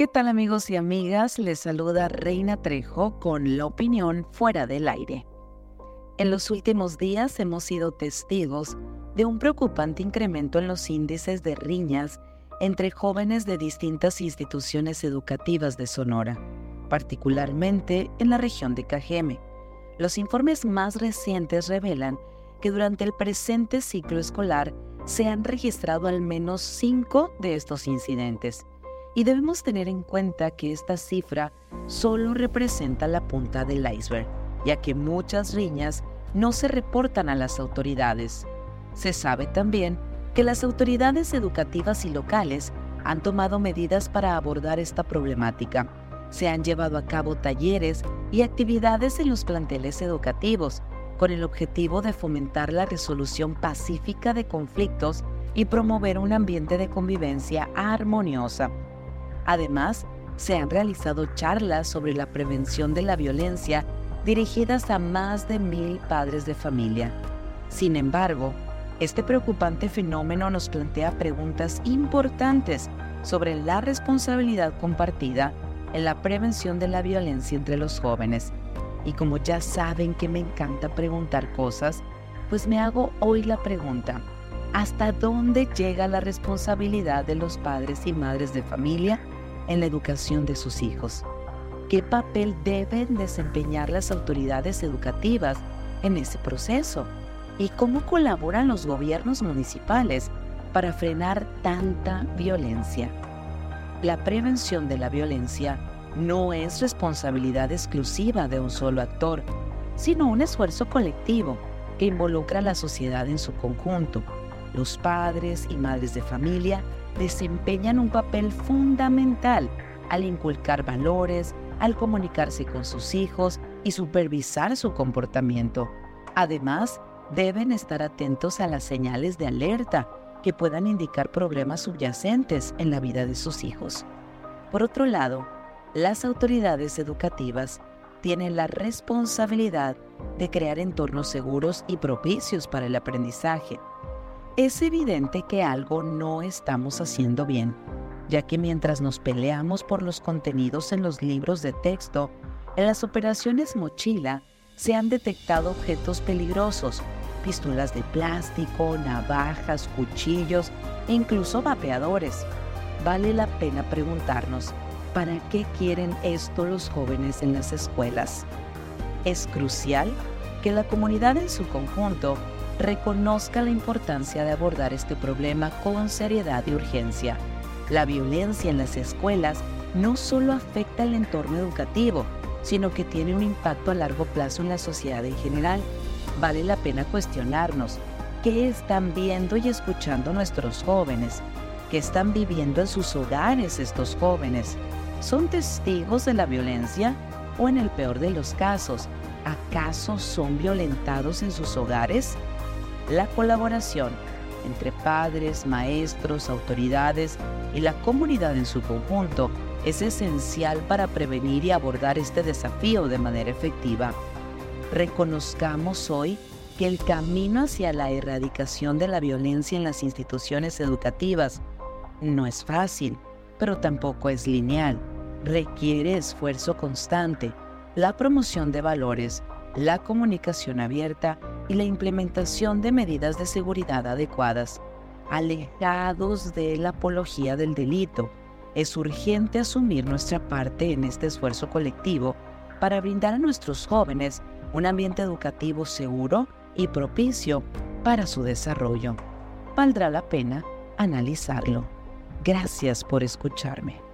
¿Qué tal amigos y amigas? Les saluda Reina Trejo con la opinión fuera del aire. En los últimos días hemos sido testigos de un preocupante incremento en los índices de riñas entre jóvenes de distintas instituciones educativas de Sonora, particularmente en la región de Cajeme. Los informes más recientes revelan que durante el presente ciclo escolar se han registrado al menos cinco de estos incidentes y debemos tener en cuenta que esta cifra solo representa la punta del iceberg, ya que muchas riñas no se reportan a las autoridades. Se sabe también que las autoridades educativas y locales han tomado medidas para abordar esta problemática. Se han llevado a cabo talleres y actividades en los planteles educativos con el objetivo de fomentar la resolución pacífica de conflictos y promover un ambiente de convivencia armoniosa. Además, se han realizado charlas sobre la prevención de la violencia dirigidas a más de mil padres de familia. Sin embargo, este preocupante fenómeno nos plantea preguntas importantes sobre la responsabilidad compartida en la prevención de la violencia entre los jóvenes. Y como ya saben que me encanta preguntar cosas, pues me hago hoy la pregunta, ¿hasta dónde llega la responsabilidad de los padres y madres de familia en la educación de sus hijos. ¿Qué papel deben desempeñar las autoridades educativas en ese proceso? ¿Y cómo colaboran los gobiernos municipales para frenar tanta violencia? La prevención de la violencia no es responsabilidad exclusiva de un solo actor, sino un esfuerzo colectivo que involucra a la sociedad en su conjunto. Los padres y madres de familia desempeñan un papel fundamental al inculcar valores, al comunicarse con sus hijos y supervisar su comportamiento. Además, deben estar atentos a las señales de alerta que puedan indicar problemas subyacentes en la vida de sus hijos. Por otro lado, las autoridades educativas tienen la responsabilidad de crear entornos seguros y propicios para el aprendizaje, es evidente que algo no estamos haciendo bien, ya que mientras nos peleamos por los contenidos en los libros de texto, en las operaciones mochila se han detectado objetos peligrosos, pistolas de plástico, navajas, cuchillos e incluso vapeadores. Vale la pena preguntarnos, ¿para qué quieren esto los jóvenes en las escuelas? Es crucial que la comunidad en su conjunto reconozca la importancia de abordar este problema con seriedad y urgencia. La violencia en las escuelas no solo afecta el entorno educativo, sino que tiene un impacto a largo plazo en la sociedad en general. Vale la pena cuestionarnos qué están viendo y escuchando nuestros jóvenes, qué están viviendo en sus hogares estos jóvenes. ¿Son testigos de la violencia o en el peor de los casos, acaso son violentados en sus hogares? La colaboración entre padres, maestros, autoridades y la comunidad en su conjunto es esencial para prevenir y abordar este desafío de manera efectiva. Reconozcamos hoy que el camino hacia la erradicación de la violencia en las instituciones educativas no es fácil, pero tampoco es lineal. Requiere esfuerzo constante, la promoción de valores, la comunicación abierta y la implementación de medidas de seguridad adecuadas, alejados de la apología del delito. Es urgente asumir nuestra parte en este esfuerzo colectivo para brindar a nuestros jóvenes un ambiente educativo seguro y propicio para su desarrollo. Valdrá la pena analizarlo. Gracias por escucharme.